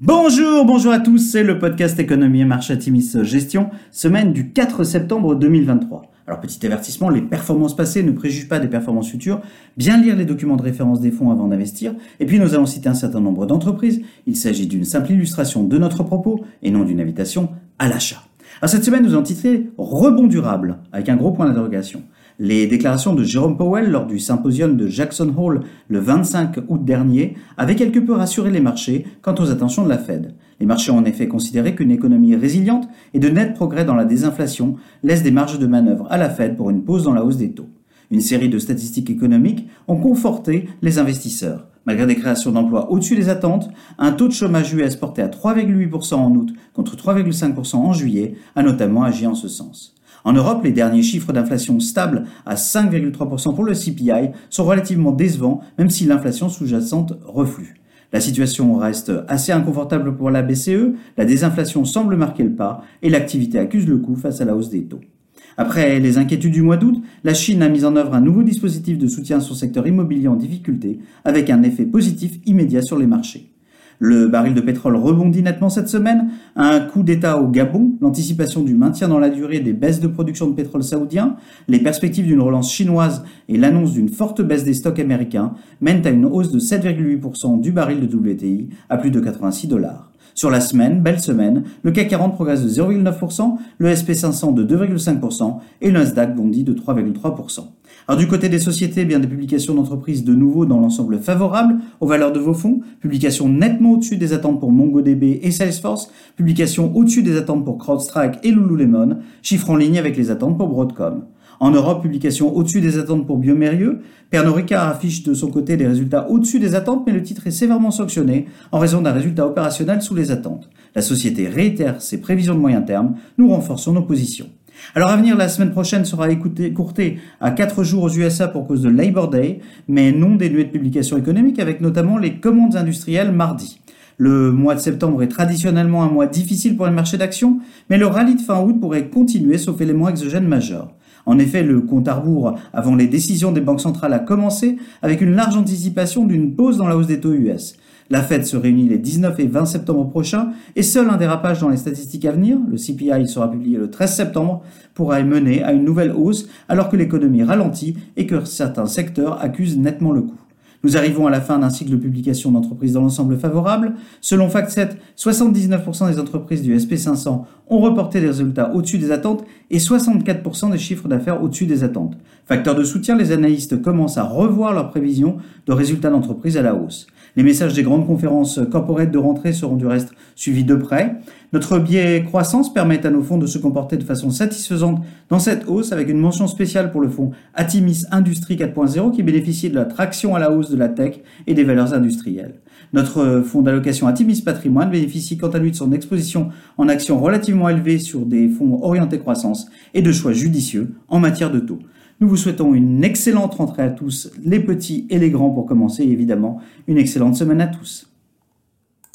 Bonjour, bonjour à tous, c'est le podcast Économie et Marché Atimis Gestion, semaine du 4 septembre 2023. Alors petit avertissement, les performances passées ne préjugent pas des performances futures, bien lire les documents de référence des fonds avant d'investir, et puis nous allons citer un certain nombre d'entreprises, il s'agit d'une simple illustration de notre propos et non d'une invitation à l'achat. Alors cette semaine nous allons titrer Rebond durable, avec un gros point d'interrogation. Les déclarations de Jérôme Powell lors du symposium de Jackson Hole le 25 août dernier avaient quelque peu rassuré les marchés quant aux attentions de la Fed. Les marchés ont en effet considéré qu'une économie résiliente et de nets progrès dans la désinflation laissent des marges de manœuvre à la Fed pour une pause dans la hausse des taux. Une série de statistiques économiques ont conforté les investisseurs. Malgré des créations d'emplois au-dessus des attentes, un taux de chômage US porté à 3,8% en août contre 3,5% en juillet a notamment agi en ce sens. En Europe, les derniers chiffres d'inflation stables à 5,3% pour le CPI sont relativement décevants, même si l'inflation sous-jacente reflue. La situation reste assez inconfortable pour la BCE, la désinflation semble marquer le pas et l'activité accuse le coup face à la hausse des taux. Après les inquiétudes du mois d'août, la Chine a mis en œuvre un nouveau dispositif de soutien à son secteur immobilier en difficulté, avec un effet positif immédiat sur les marchés. Le baril de pétrole rebondit nettement cette semaine. Un coup d'État au Gabon, l'anticipation du maintien dans la durée des baisses de production de pétrole saoudien, les perspectives d'une relance chinoise et l'annonce d'une forte baisse des stocks américains mènent à une hausse de 7,8% du baril de WTI à plus de 86 dollars. Sur la semaine, belle semaine, le CAC 40 progresse de 0,9%, le SP500 de 2,5% et le Nasdaq bondit de 3,3%. Alors du côté des sociétés, eh bien des publications d'entreprises de nouveau dans l'ensemble favorable aux valeurs de vos fonds, publications nettement au-dessus des attentes pour MongoDB et Salesforce, publications au-dessus des attentes pour CrowdStrike et Lululemon, chiffres en ligne avec les attentes pour Broadcom. En Europe, publication au-dessus des attentes pour Biomérieux. Pernod Ricard affiche de son côté des résultats au-dessus des attentes, mais le titre est sévèrement sanctionné en raison d'un résultat opérationnel sous les attentes. La société réitère ses prévisions de moyen terme. Nous renforçons nos positions. Alors à venir, la semaine prochaine sera écourtée à 4 jours aux USA pour cause de Labor Day, mais non dénuée de publications économiques avec notamment les commandes industrielles mardi. Le mois de septembre est traditionnellement un mois difficile pour les marchés d'actions, mais le rallye de fin août pourrait continuer sauf éléments exogènes majeurs. En effet, le compte à rebours avant les décisions des banques centrales a commencé avec une large anticipation d'une pause dans la hausse des taux US. La Fed se réunit les 19 et 20 septembre prochains et seul un dérapage dans les statistiques à venir, le CPI sera publié le 13 septembre, pourra mener à une nouvelle hausse alors que l'économie ralentit et que certains secteurs accusent nettement le coup. Nous arrivons à la fin d'un cycle de publication d'entreprises dans l'ensemble favorable. Selon FactSet, 79% des entreprises du SP500 ont reporté des résultats au-dessus des attentes et 64% des chiffres d'affaires au-dessus des attentes. Facteur de soutien, les analystes commencent à revoir leurs prévisions de résultats d'entreprise à la hausse. Les messages des grandes conférences corporate de rentrée seront du reste suivis de près. Notre biais croissance permet à nos fonds de se comporter de façon satisfaisante dans cette hausse avec une mention spéciale pour le fonds Atimis Industrie 4.0 qui bénéficie de la traction à la hausse de la tech et des valeurs industrielles. Notre fonds d'allocation Atimis Patrimoine bénéficie quant à lui de son exposition en actions relativement élevées sur des fonds orientés croissance et de choix judicieux en matière de taux. Nous vous souhaitons une excellente rentrée à tous, les petits et les grands pour commencer, et évidemment une excellente semaine à tous.